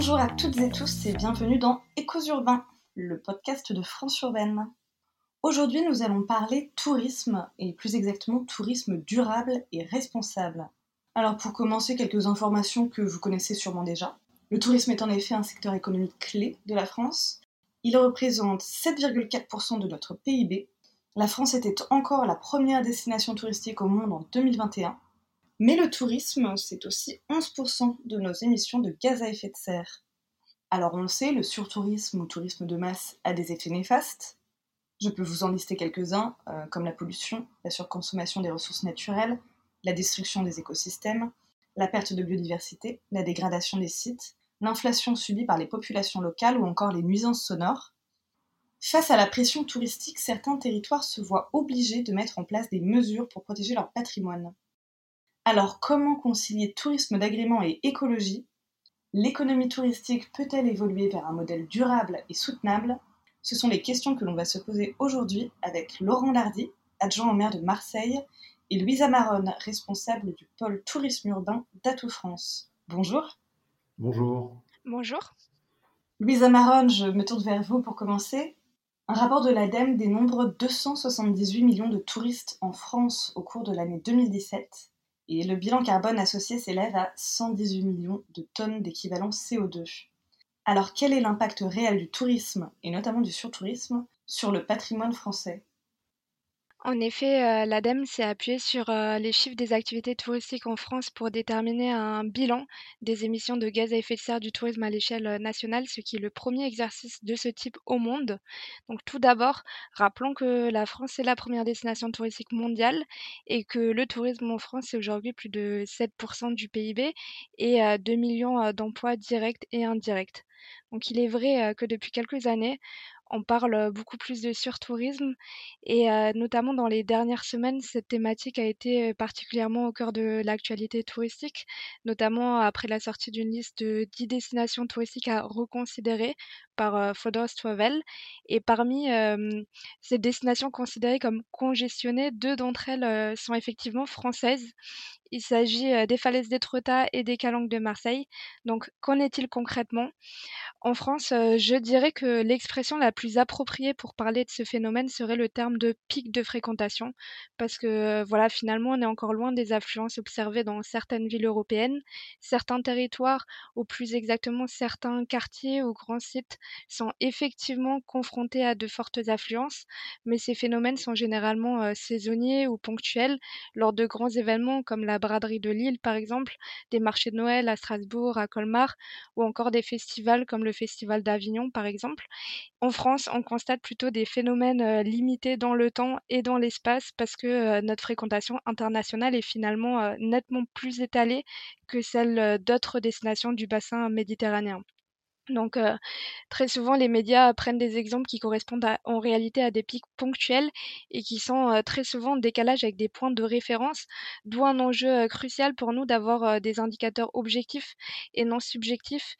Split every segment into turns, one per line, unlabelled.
Bonjour à toutes et tous et bienvenue dans Échos urbains, le podcast de France urbaine. Aujourd'hui, nous allons parler tourisme et plus exactement tourisme durable et responsable. Alors pour commencer, quelques informations que vous connaissez sûrement déjà. Le tourisme est en effet un secteur économique clé de la France. Il représente 7,4% de notre PIB. La France était encore la première destination touristique au monde en 2021 mais le tourisme, c'est aussi 11% de nos émissions de gaz à effet de serre. Alors on le sait, le surtourisme ou tourisme de masse a des effets néfastes. Je peux vous en lister quelques-uns, euh, comme la pollution, la surconsommation des ressources naturelles, la destruction des écosystèmes, la perte de biodiversité, la dégradation des sites, l'inflation subie par les populations locales ou encore les nuisances sonores. Face à la pression touristique, certains territoires se voient obligés de mettre en place des mesures pour protéger leur patrimoine. Alors comment concilier tourisme d'agrément et écologie? L'économie touristique peut-elle évoluer vers un modèle durable et soutenable? Ce sont les questions que l'on va se poser aujourd'hui avec Laurent Lardy, adjoint au maire de Marseille, et Louisa Maronne, responsable du pôle tourisme urbain d'Atout France. Bonjour.
Bonjour.
Bonjour.
Louisa Maronne, je me tourne vers vous pour commencer. Un rapport de l'ADEME dénombre 278 millions de touristes en France au cours de l'année 2017 et le bilan carbone associé s'élève à 118 millions de tonnes d'équivalent CO2. Alors quel est l'impact réel du tourisme, et notamment du surtourisme, sur le patrimoine français?
En effet, euh, l'ADEME s'est appuyé sur euh, les chiffres des activités touristiques en France pour déterminer un bilan des émissions de gaz à effet de serre du tourisme à l'échelle euh, nationale, ce qui est le premier exercice de ce type au monde. Donc tout d'abord, rappelons que la France est la première destination touristique mondiale et que le tourisme en France est aujourd'hui plus de 7% du PIB et 2 millions d'emplois directs et indirects. Donc il est vrai que depuis quelques années, on parle beaucoup plus de surtourisme et notamment dans les dernières semaines, cette thématique a été particulièrement au cœur de l'actualité touristique, notamment après la sortie d'une liste de 10 destinations touristiques à reconsidérer par Fodor's Travel. Et parmi ces destinations considérées comme congestionnées, deux d'entre elles sont effectivement françaises. Il s'agit des falaises d'Étretat et des calanques de Marseille. Donc, qu'en est-il concrètement? En France, je dirais que l'expression la plus appropriée pour parler de ce phénomène serait le terme de pic de fréquentation, parce que voilà, finalement, on est encore loin des affluences observées dans certaines villes européennes. Certains territoires, ou plus exactement certains quartiers ou grands sites, sont effectivement confrontés à de fortes affluences, mais ces phénomènes sont généralement saisonniers ou ponctuels lors de grands événements comme la braderie de Lille, par exemple, des marchés de Noël à Strasbourg, à Colmar, ou encore des festivals comme le Festival d'Avignon, par exemple. En France, on constate plutôt des phénomènes euh, limités dans le temps et dans l'espace parce que euh, notre fréquentation internationale est finalement euh, nettement plus étalée que celle d'autres destinations du bassin méditerranéen. Donc, très souvent, les médias prennent des exemples qui correspondent en réalité à des pics ponctuels et qui sont très souvent en décalage avec des points de référence, d'où un enjeu crucial pour nous d'avoir des indicateurs objectifs et non subjectifs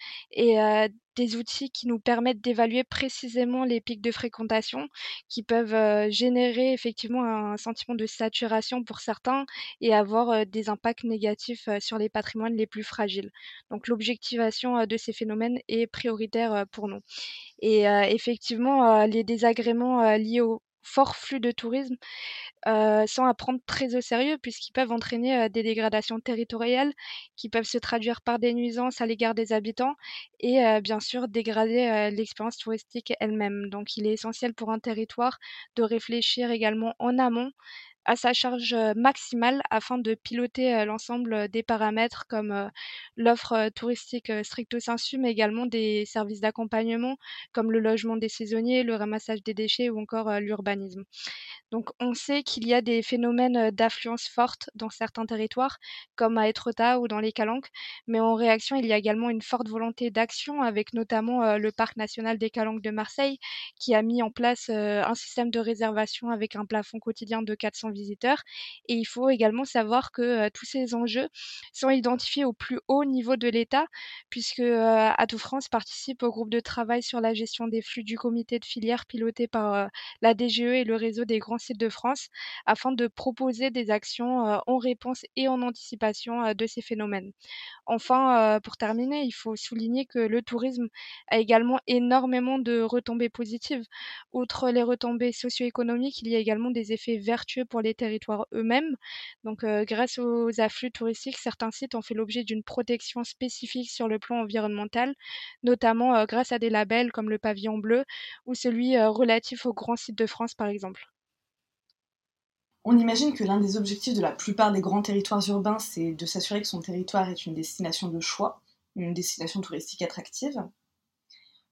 des outils qui nous permettent d'évaluer précisément les pics de fréquentation qui peuvent euh, générer effectivement un sentiment de saturation pour certains et avoir euh, des impacts négatifs euh, sur les patrimoines les plus fragiles. Donc l'objectivation de ces phénomènes est prioritaire pour nous. Et effectivement, les désagréments liés au fort flux de tourisme euh, sont à prendre très au sérieux puisqu'ils peuvent entraîner des dégradations territoriales qui peuvent se traduire par des nuisances à l'égard des habitants et bien sûr dégrader l'expérience touristique elle-même. Donc il est essentiel pour un territoire de réfléchir également en amont à sa charge maximale afin de piloter l'ensemble des paramètres comme l'offre touristique stricto sensu, mais également des services d'accompagnement comme le logement des saisonniers, le ramassage des déchets ou encore l'urbanisme. Donc on sait qu'il y a des phénomènes d'affluence forte dans certains territoires, comme à Etretat ou dans les Calanques, mais en réaction, il y a également une forte volonté d'action avec notamment le Parc national des Calanques de Marseille qui a mis en place un système de réservation avec un plafond quotidien de 400 500 visiteurs. Et il faut également savoir que tous ces enjeux sont identifiés au plus haut niveau de l'État, puisque Atout France participe au groupe de travail sur la gestion des flux du comité de filière piloté par la DGE et le réseau des grands sites de France, afin de proposer des actions en réponse et en anticipation de ces phénomènes. Enfin, pour terminer, il faut souligner que le tourisme a également énormément de retombées positives. Outre les retombées socio-économiques, il y a également des effets vertueux pour les territoires eux-mêmes. Donc, grâce aux afflux touristiques, certains sites ont fait l'objet d'une protection spécifique sur le plan environnemental, notamment grâce à des labels comme le pavillon bleu ou celui relatif aux grands sites de France, par exemple.
On imagine que l'un des objectifs de la plupart des grands territoires urbains, c'est de s'assurer que son territoire est une destination de choix, une destination touristique attractive.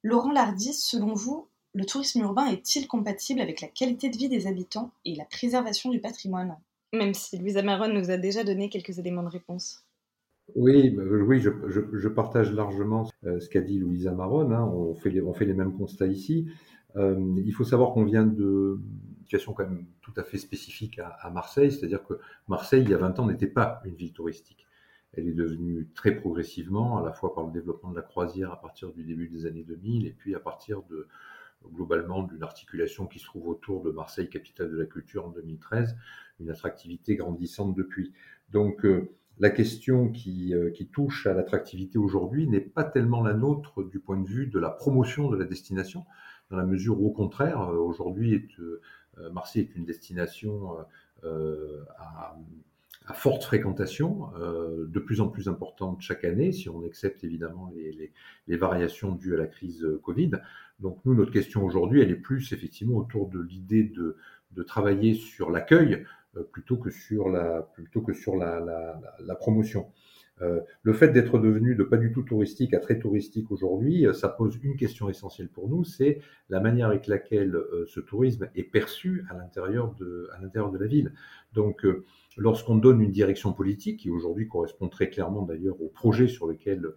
Laurent Lardy, selon vous, le tourisme urbain est-il compatible avec la qualité de vie des habitants et la préservation du patrimoine? Même si Louisa Maron nous a déjà donné quelques éléments de réponse.
Oui, bah, oui je, partage largement euh, ce qu'a dit Louisa Maron. Hein. on, fait les, on fait les mêmes constats ici. Euh, il faut savoir qu'on vient de, situation quand même tout à fait spécifique à, Marseille, c'est-à-dire que Marseille, il y a 20 ans, n'était pas une ville touristique. Elle est devenue très progressivement, à la fois par le développement de la croisière à partir du début des années 2000, et puis à partir de globalement d'une articulation qui se trouve autour de Marseille, capitale de la culture en 2013, une attractivité grandissante depuis. Donc euh, la question qui, euh, qui touche à l'attractivité aujourd'hui n'est pas tellement la nôtre du point de vue de la promotion de la destination, dans la mesure où au contraire, euh, aujourd'hui, Marseille est une destination euh, à, forte fréquentation, de plus en plus importante chaque année, si on accepte évidemment les, variations dues à la crise Covid. Donc nous, notre question aujourd'hui, elle est plus effectivement autour de l'idée de, travailler sur l'accueil plutôt que sur la, plutôt que sur la promotion. Euh, le fait d'être devenu de pas du tout touristique à très touristique aujourd'hui, euh, ça pose une question essentielle pour nous, c'est la manière avec laquelle euh, ce tourisme est perçu à l'intérieur de, à l'intérieur de la ville. Donc, lorsqu'on donne une direction politique, qui aujourd'hui correspond très clairement d'ailleurs au projet sur lequel,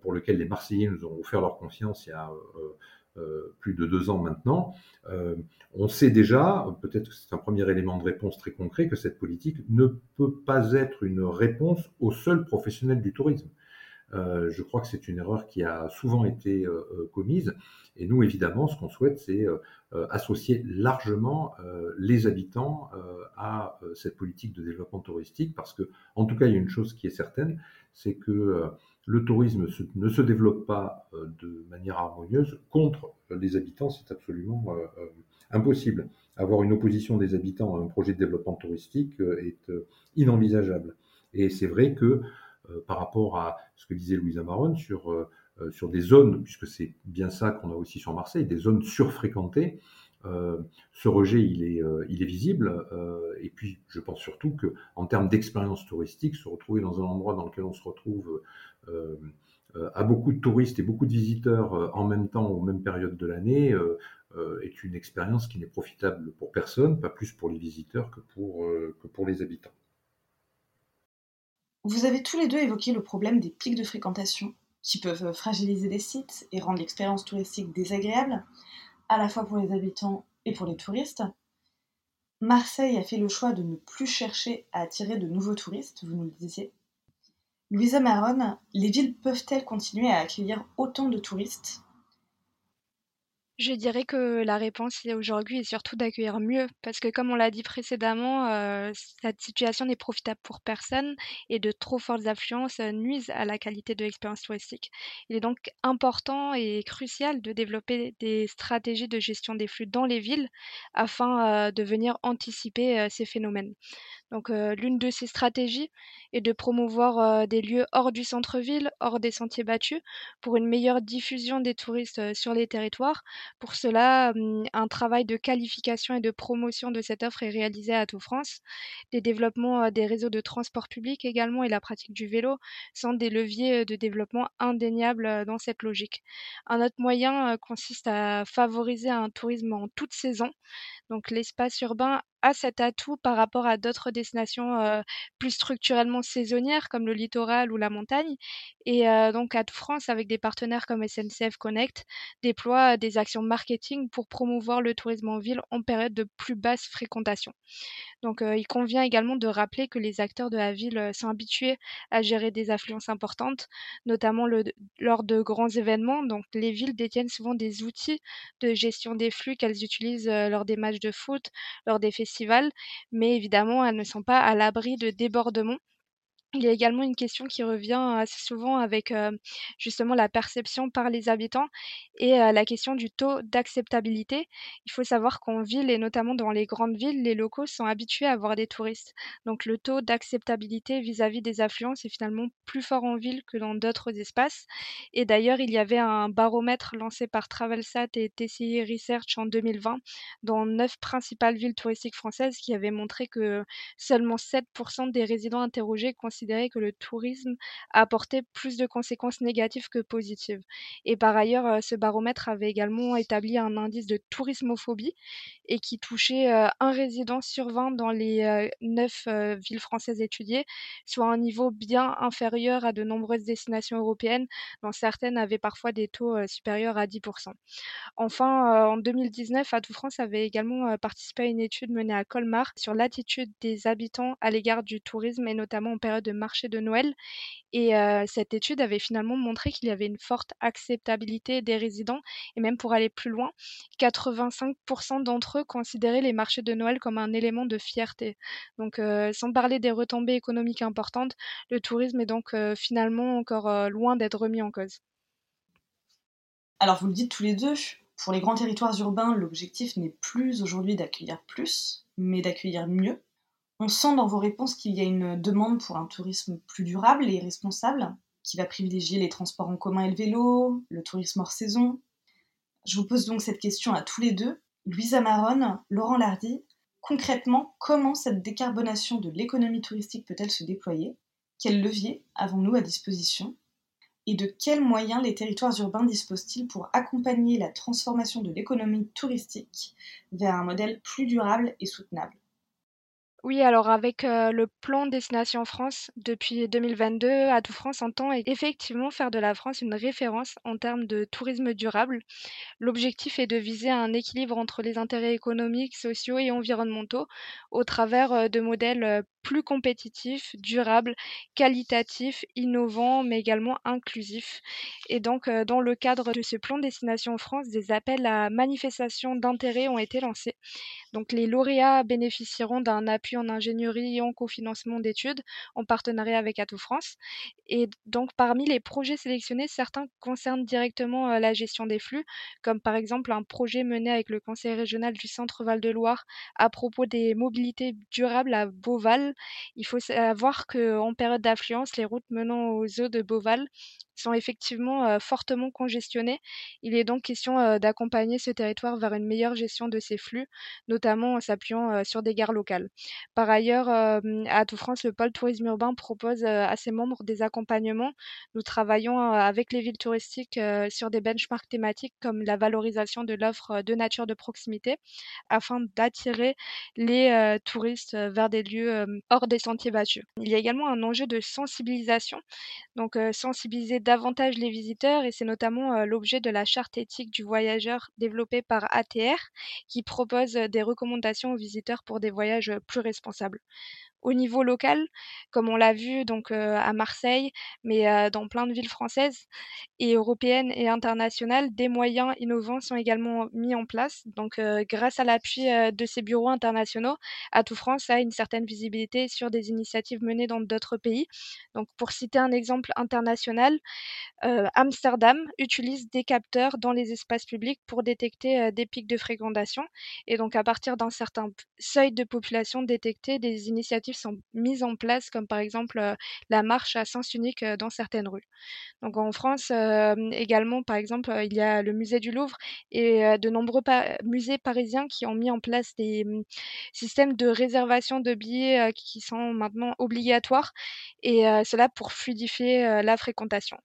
pour lequel les Marseillais nous ont offert leur confiance il y a plus de deux ans maintenant, euh, on sait déjà, peut-être que c'est un premier élément de réponse très concret, que cette politique ne peut pas être une réponse aux seuls professionnels du tourisme. Euh, je crois que c'est une erreur qui a souvent été commise. Et nous, évidemment, ce qu'on souhaite, c'est associer largement les habitants à cette politique de développement touristique, parce que, en tout cas, il y a une chose qui est certaine, c'est que le tourisme ne se développe pas euh, de manière harmonieuse contre les habitants, c'est absolument euh, euh, impossible. Avoir une opposition des habitants à un projet de développement touristique est inenvisageable. Et c'est vrai que par rapport à ce que disait Louisa Maron sur, sur des zones, puisque c'est bien ça qu'on a aussi sur Marseille, des zones surfréquentées, ce rejet, il est, est visible. et puis, je pense surtout que, en termes d'expérience touristique, se retrouver dans un endroit dans lequel on se retrouve euh, à beaucoup de touristes et beaucoup de visiteurs euh, en même temps, aux mêmes périodes de l'année, euh, est une expérience qui n'est profitable pour personne, pas plus pour les visiteurs que pour, que pour les habitants.
Vous avez tous les deux évoqué le problème des pics de fréquentation qui peuvent fragiliser les sites et rendre l'expérience touristique désagréable, à la fois pour les habitants et pour les touristes. Marseille a fait le choix de ne plus chercher à attirer de nouveaux touristes, vous nous le disiez, Louisa Maron, les villes peuvent-elles continuer à accueillir autant de touristes?
Je dirais que la réponse aujourd'hui est surtout d'accueillir mieux, parce que comme on l'a dit précédemment, euh, cette situation n'est profitable pour personne et de trop fortes affluences euh, nuisent à la qualité de l'expérience touristique. Il est donc important et crucial de développer des stratégies de gestion des flux dans les villes afin euh, de venir anticiper ces phénomènes. Donc, l'une de ces stratégies est de promouvoir des lieux hors du centre-ville, hors des sentiers battus, pour une meilleure diffusion des touristes sur les territoires. Pour cela, un travail de qualification et de promotion de cette offre est réalisé à Tout France. Des développements des réseaux de transport public également et la pratique du vélo sont des leviers de développement indéniables dans cette logique. Un autre moyen consiste à favoriser un tourisme en toute saison. Donc l'espace urbain a cet atout par rapport à d'autres destinations plus structurellement saisonnières comme le littoral ou la montagne. Et donc Atout France, avec des partenaires comme SNCF Connect, déploie des actions marketing pour promouvoir le tourisme en ville en période de plus basse fréquentation. Donc, il convient également de rappeler que les acteurs de la ville sont habitués à gérer des affluences importantes, notamment lors de grands événements. Donc, les villes détiennent souvent des outils de gestion des flux qu'elles utilisent lors des matchs de foot, lors des festivals, mais évidemment, elles ne sont pas à l'abri de débordements il y a également une question qui revient assez souvent avec, justement la perception par les habitants et la question du taux d'acceptabilité. Il faut savoir qu'en ville et notamment dans les grandes villes, les locaux sont habitués à avoir des touristes. Donc le taux d'acceptabilité vis-à-vis des affluences est finalement plus fort en ville que dans d'autres espaces. Et d'ailleurs, il y avait un baromètre lancé par Travelsat et TCI Research en 2020 dans neuf principales villes touristiques françaises qui avait montré que seulement 7% des résidents interrogés que le tourisme apportait plus de conséquences négatives que positives. Et par ailleurs, euh, ce baromètre avait également établi un indice de tourismophobie et qui touchait euh, un résident sur 20 dans les euh, neuf villes françaises étudiées, soit un niveau bien inférieur à de nombreuses destinations européennes, dont certaines avaient parfois des taux supérieurs à 10%. Enfin, en 2019, Atout France avait également participé à une étude menée à Colmar sur l'attitude des habitants à l'égard du tourisme et notamment en période de marché de Noël. Et cette étude avait finalement montré qu'il y avait une forte acceptabilité des résidents et même pour aller plus loin, 85% d'entre eux considéraient les marchés de Noël comme un élément de fierté. Donc sans parler des retombées économiques importantes, le tourisme est donc finalement encore loin d'être remis en cause.
Alors vous le dites tous les deux, pour les grands territoires urbains, l'objectif n'est plus aujourd'hui d'accueillir plus, mais d'accueillir mieux. On sent dans vos réponses qu'il y a une demande pour un tourisme plus durable et responsable, qui va privilégier les transports en commun et le vélo, le tourisme hors saison. Je vous pose donc cette question à tous les deux. Louisa Maronne, Laurent Lardy, concrètement, comment cette décarbonation de l'économie touristique peut-elle se déployer? Quels leviers avons-nous à disposition? Et de quels moyens les territoires urbains disposent-ils pour accompagner la transformation de l'économie touristique vers un modèle plus durable et soutenable?
Oui, alors avec le plan Destination France, depuis 2022, Atout France entend effectivement faire de la France une référence en termes de tourisme durable. L'objectif est de viser un équilibre entre les intérêts économiques, sociaux et environnementaux au travers de modèles plus compétitifs, durables, qualitatifs, innovants, mais également inclusifs. Et donc, dans le cadre de ce plan Destination France, des appels à manifestation d'intérêt ont été lancés. Donc, les lauréats bénéficieront d'un appui en ingénierie et en cofinancement d'études en partenariat avec Atout France. Et donc, parmi les projets sélectionnés, certains concernent directement euh, la gestion des flux, comme par exemple un projet mené avec le Conseil régional du Centre Val-de-Loire à propos des mobilités durables à Beauval. Il faut savoir qu'en période d'affluence, les routes menant aux eaux de Beauval sont effectivement fortement congestionnées. Il est donc question d'accompagner ce territoire vers une meilleure gestion de ses flux, notamment en s'appuyant sur des gares locales. Par ailleurs, à Tout France, le pôle tourisme urbain propose à ses membres des accompagnements. Nous travaillons avec les villes touristiques sur des benchmarks thématiques comme la valorisation de l'offre de nature de proximité afin d'attirer les touristes vers des lieux hors des sentiers battus. Il y a également un enjeu de sensibilisation, donc sensibiliser davantage les visiteurs et c'est notamment l'objet de la charte éthique du voyageur développée par ATR qui propose des recommandations aux visiteurs pour des voyages plus responsables au niveau local, comme on l'a vu donc à Marseille, mais dans plein de villes françaises et européennes et internationales, des moyens innovants sont également mis en place. Donc, grâce à l'appui de ces bureaux internationaux, Atout France a une certaine visibilité sur des initiatives menées dans d'autres pays. Donc, pour citer un exemple international, Amsterdam utilise des capteurs dans les espaces publics pour détecter des pics de fréquentation et donc à partir d'un certain seuil de population détecté, des initiatives sont mises en place, comme par exemple la marche à sens unique dans certaines rues. Donc en France également, par exemple, il y a le musée du Louvre et de nombreux musées parisiens qui ont mis en place des mmh, systèmes de réservation de billets qui sont maintenant obligatoires et cela pour fluidifier la fréquentation.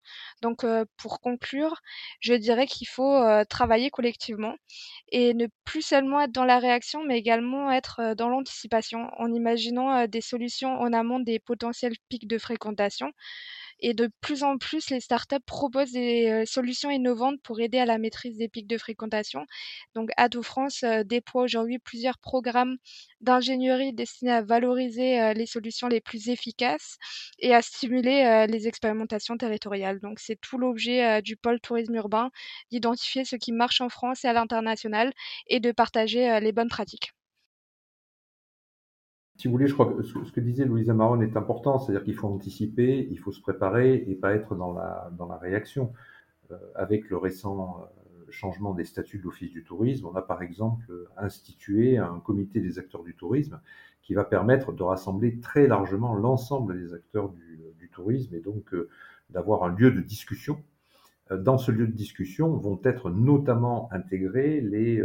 Donc pour conclure, je dirais qu'il faut travailler collectivement et ne plus seulement être dans la réaction, mais également être dans l'anticipation en imaginant des solutions en amont des potentiels pics de fréquentation Et de plus en plus, les startups proposent des solutions innovantes pour aider à la maîtrise des pics de fréquentation. Donc, Atout France déploie aujourd'hui plusieurs programmes d'ingénierie destinés à valoriser les solutions les plus efficaces et à stimuler les expérimentations territoriales. Donc, c'est tout l'objet du pôle tourisme urbain, d'identifier ce qui marche en France et à l'international et de partager les bonnes pratiques.
Si vous voulez, je crois que ce que disait Louisa Maron est important, c'est-à-dire qu'il faut anticiper, il faut se préparer et pas être dans la, dans la réaction. Euh, avec le récent euh, changement des statuts de l'Office du tourisme, on a par exemple institué un comité des acteurs du tourisme qui va permettre de rassembler très largement l'ensemble des acteurs du, tourisme et donc euh, d'avoir un lieu de discussion. Dans ce lieu de discussion vont être notamment intégrés les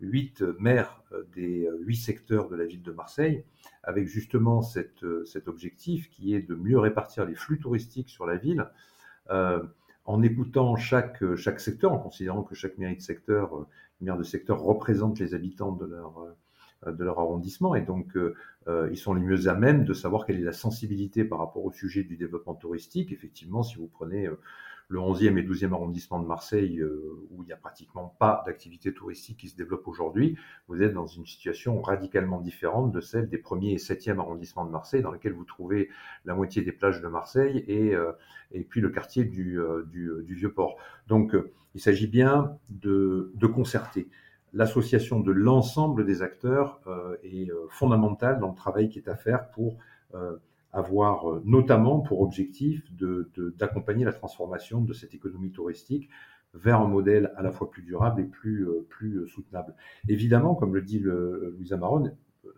huit maires euh, des euh, huit secteurs de la ville de Marseille, avec justement cette, euh, cet objectif qui est de mieux répartir les flux touristiques sur la ville, en écoutant chaque, chaque secteur, en considérant que chaque mairie de secteur, maire de secteur représente les habitants de leur, de leur arrondissement, et donc ils sont les mieux à même de savoir quelle est la sensibilité par rapport au sujet du développement touristique. Effectivement, si vous prenez le 11e et 12e arrondissement de Marseille, euh, où il n'y a pratiquement pas d'activité touristique qui se développe aujourd'hui, vous êtes dans une situation radicalement différente de celle des 1er et 7e arrondissements de Marseille, dans lesquels vous trouvez la moitié des plages de Marseille et, euh, et puis le quartier du, euh, du, Vieux-Port. Donc, il s'agit bien de, de concerter l'association de l'ensemble des acteurs euh, est fondamentale dans le travail qui est à faire pour avoir euh, notamment pour objectif d'accompagner la transformation de cette économie touristique vers un modèle à la fois plus durable et plus, euh, plus euh, soutenable. Évidemment, comme le dit Louisa Maron,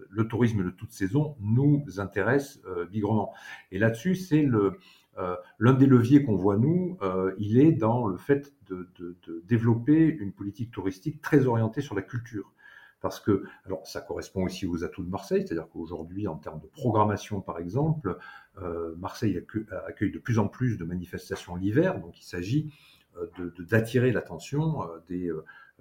le tourisme de toute saison nous intéresse euh, bigrement. Et là-dessus, c'est le l'un des leviers qu'on voit nous, il est dans le fait de, de, développer une politique touristique très orientée sur la culture parce que, alors ça correspond aussi aux atouts de Marseille, c'est-à-dire qu'aujourd'hui, en termes de programmation par exemple, euh, Marseille accueille de plus en plus de manifestations l'hiver, donc il s'agit euh, d'attirer l'attention euh, des,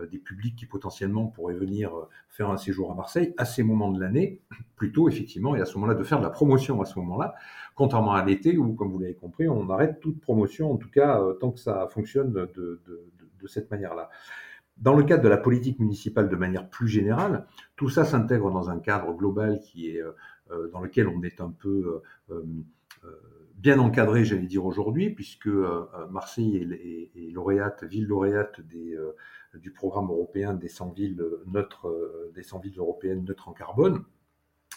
des publics qui potentiellement pourraient venir faire un séjour à Marseille à ces moments de l'année, plutôt effectivement, et à ce moment-là de faire de la promotion à ce moment-là, contrairement à l'été où, comme vous l'avez compris, on arrête toute promotion, en tout cas tant que ça fonctionne de, de, de cette manière-là. Dans le cadre de la politique municipale de manière plus générale, tout ça s'intègre dans un cadre global qui est, euh, euh, dans lequel on est un peu euh, bien encadré, j'allais dire aujourd'hui, puisque Marseille est, lauréate, ville lauréate du programme européen des 100 villes neutres, des 100 villes européennes neutres en carbone,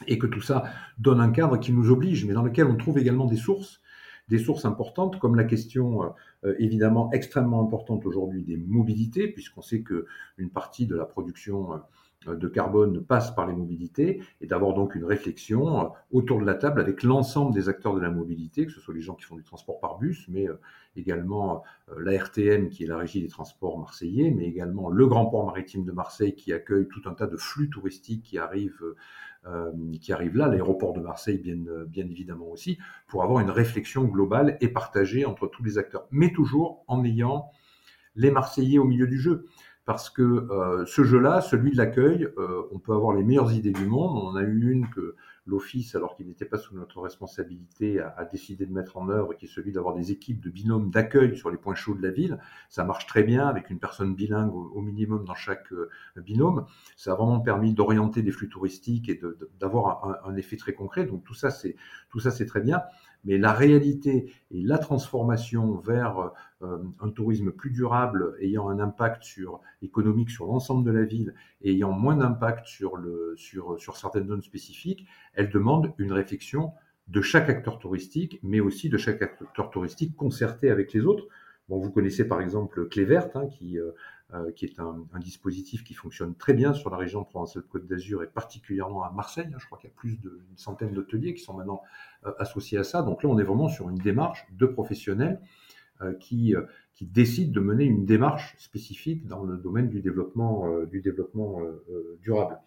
et que tout ça donne un cadre qui nous oblige, mais dans lequel on trouve également des sources des sources importantes, comme la question euh, euh, évidemment extrêmement importante aujourd'hui des mobilités, puisqu'on sait que une partie de la production euh, de carbone passe par les mobilités, et d'avoir donc une réflexion autour de la table avec l'ensemble des acteurs de la mobilité, que ce soit les gens qui font du transport par bus, mais également la RTM qui est la régie des transports marseillais, mais également le grand port maritime de Marseille qui accueille tout un tas de flux touristiques qui arrivent qui arrive là, l'aéroport de Marseille bien, euh, bien évidemment aussi, pour avoir une réflexion globale et partagée entre tous les acteurs, mais toujours en ayant les Marseillais au milieu du jeu. Parce que euh, ce jeu-là, celui de l'accueil, euh, on peut avoir les meilleures idées du monde. On en a eu une que l'Office, alors qu'il n'était pas sous notre responsabilité, a, décidé de mettre en œuvre, qui est celui d'avoir des équipes de binômes d'accueil sur les points chauds de la ville. Ça marche très bien avec une personne bilingue au, minimum dans chaque euh, binôme. Ça a vraiment permis d'orienter des flux touristiques et d'avoir un, un, effet très concret. Donc tout ça, c'est tout ça, c'est très bien. Mais la réalité et la transformation vers euh, un tourisme plus durable, ayant un impact sur, économique sur l'ensemble de la ville et ayant moins d'impact sur, sur, sur certaines zones spécifiques, elle demande une réflexion de chaque acteur touristique, mais aussi de chaque acteur touristique concerté avec les autres. Bon, vous connaissez par exemple Clé Verte, hein, qui, euh, euh, qui est un, un, dispositif qui fonctionne très bien sur la région Provence-Côte d'Azur et particulièrement à Marseille. Hein. je crois qu'il y a plus d'une centaine d'hôteliers qui sont maintenant euh, associés à ça. Donc là, on est vraiment sur une démarche de professionnels euh, qui, qui décident de mener une démarche spécifique dans le domaine du développement, du développement durable.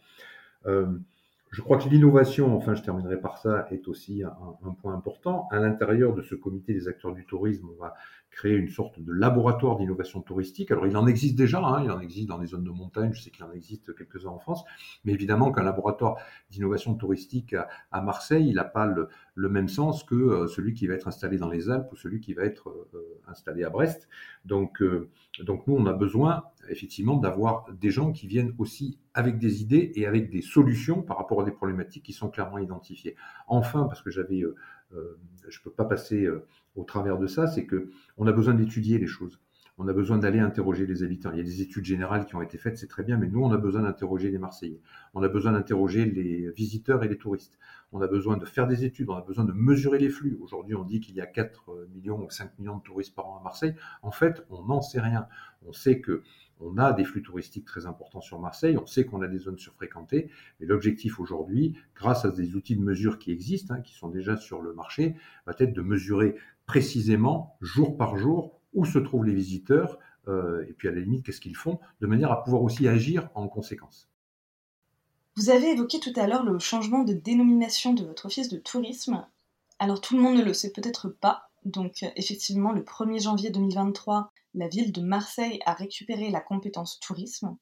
Je crois que l'innovation, enfin je terminerai par ça, est aussi un, un, point important. À l'intérieur de ce comité des acteurs du tourisme, on va créer une sorte de laboratoire d'innovation touristique. Alors il en existe déjà, hein, il en existe dans les zones de montagne, je sais qu'il en existe quelques-uns en France, mais évidemment qu'un laboratoire d'innovation touristique à, Marseille, il n'a pas le, même sens que euh, celui qui va être installé dans les Alpes ou celui qui va être euh, installé à Brest. Donc, euh, donc nous, on a besoin effectivement d'avoir des gens qui viennent aussi avec des idées et avec des solutions par rapport à des problématiques qui sont clairement identifiées. Enfin, parce que j'avais, je ne peux pas passer au travers de ça, c'est que on a besoin d'étudier les choses. On a besoin d'aller interroger les habitants. Il y a des études générales qui ont été faites, c'est très bien, mais nous, on a besoin d'interroger les Marseillais. On a besoin d'interroger les visiteurs et les touristes. On a besoin de faire des études, on a besoin de mesurer les flux. Aujourd'hui, on dit qu'il y a 4 millions ou 5 millions de touristes par an à Marseille. En fait, on n'en sait rien. On sait que on a des flux touristiques très importants sur Marseille, on sait qu'on a des zones surfréquentées, mais l'objectif aujourd'hui, grâce à des outils de mesure qui existent, hein, qui sont déjà sur le marché, va être de mesurer précisément, jour par jour, où se trouvent les visiteurs, euh, et puis à la limite, qu'est-ce qu'ils font, de manière à pouvoir aussi agir en conséquence.
Vous avez évoqué tout à l'heure le changement de dénomination de votre office de tourisme. Alors tout le monde ne le sait peut-être pas, donc effectivement le 1er janvier 2023, la ville de Marseille a récupéré la compétence tourisme.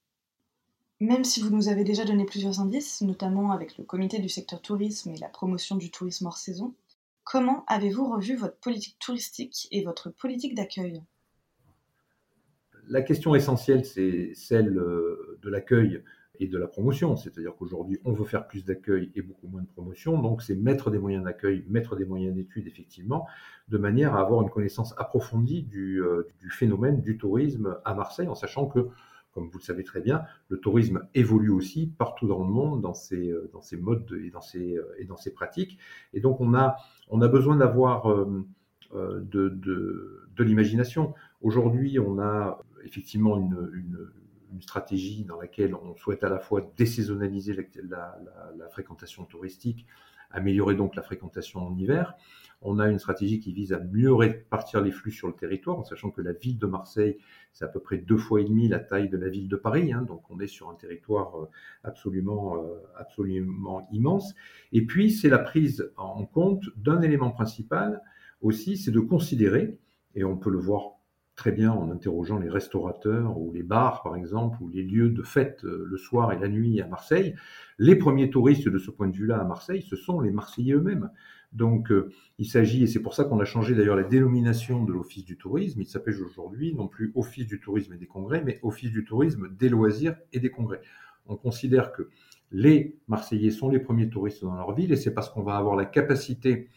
Même si vous nous avez déjà donné plusieurs indices, notamment avec le comité du secteur tourisme et la promotion du tourisme hors saison, Comment avez-vous revu votre politique touristique et votre politique d'accueil?
La question essentielle, c'est celle euh, de l'accueil et de la promotion. C'est-à-dire qu'aujourd'hui, on veut faire plus d'accueil et beaucoup moins de promotion. Donc, c'est mettre des moyens d'accueil, mettre des moyens d'études, effectivement, de manière à avoir une connaissance approfondie du, euh, du phénomène du tourisme à Marseille, en sachant que comme vous le savez très bien, le tourisme évolue aussi partout dans le monde dans ses, euh, dans ses modes et, dans ses, euh, et dans ses pratiques. Et donc, on a, on a besoin d'avoir de, de, de l'imagination. Aujourd'hui, on a effectivement une, une, une, stratégie dans laquelle on souhaite à la fois désaisonnaliser la, fréquentation touristique, améliorer donc la fréquentation en hiver. On a une stratégie qui vise à mieux répartir les flux sur le territoire, en sachant que la ville de Marseille, c'est à peu près deux fois et demi la taille de la ville de Paris, hein, donc on est sur un territoire euh, absolument, euh, absolument immense. Et puis, c'est la prise en compte d'un élément principal aussi, c'est de considérer, et on peut le voir très bien en interrogeant les restaurateurs ou les bars, par exemple, ou les lieux de fête euh, le soir et la nuit à Marseille. Les premiers touristes de ce point de vue-là à Marseille, ce sont les Marseillais eux-mêmes. Donc, euh, il s'agit, et c'est pour ça qu'on a changé d'ailleurs la dénomination de l'Office du tourisme, il s'appelle aujourd'hui non plus Office du tourisme et des congrès, mais Office du tourisme des loisirs et des congrès. On considère que les Marseillais sont les premiers touristes dans leur ville, et c'est parce qu'on va avoir la capacité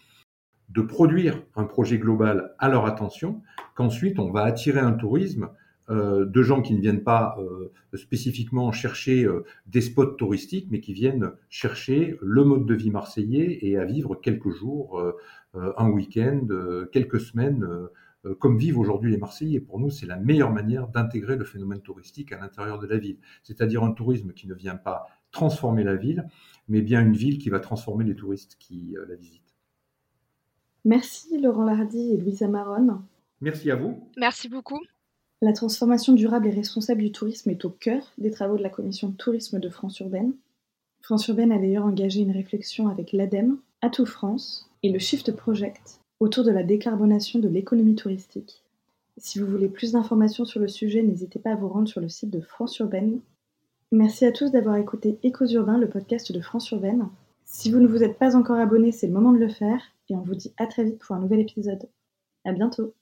de produire un projet global à leur attention qu'ensuite on va attirer un tourisme euh, de gens qui ne viennent pas euh, spécifiquement chercher euh, des spots touristiques, mais qui viennent chercher le mode de vie marseillais et à vivre quelques jours, un week-end, quelques semaines, comme vivent aujourd'hui les Marseillais. Pour nous, c'est la meilleure manière d'intégrer le phénomène touristique à l'intérieur de la ville. C'est-à-dire un tourisme qui ne vient pas transformer la ville, mais bien une ville qui va transformer les touristes qui la visitent.
Merci Laurent Lardy et Louisa Maronne.
Merci à vous.
Merci beaucoup.
La transformation durable et responsable du tourisme est au cœur des travaux de la commission tourisme de France Urbaine. France Urbaine a d'ailleurs engagé une réflexion avec l'ADEME, Atout France et le Shift Project autour de la décarbonation de l'économie touristique. Si vous voulez plus d'informations sur le sujet, n'hésitez pas à vous rendre sur le site de France Urbaine. Merci à tous d'avoir écouté Échos Urbains, le podcast de France Urbaine. Si vous ne vous êtes pas encore abonné, c'est le moment de le faire et on vous dit à très vite pour un nouvel épisode. À bientôt!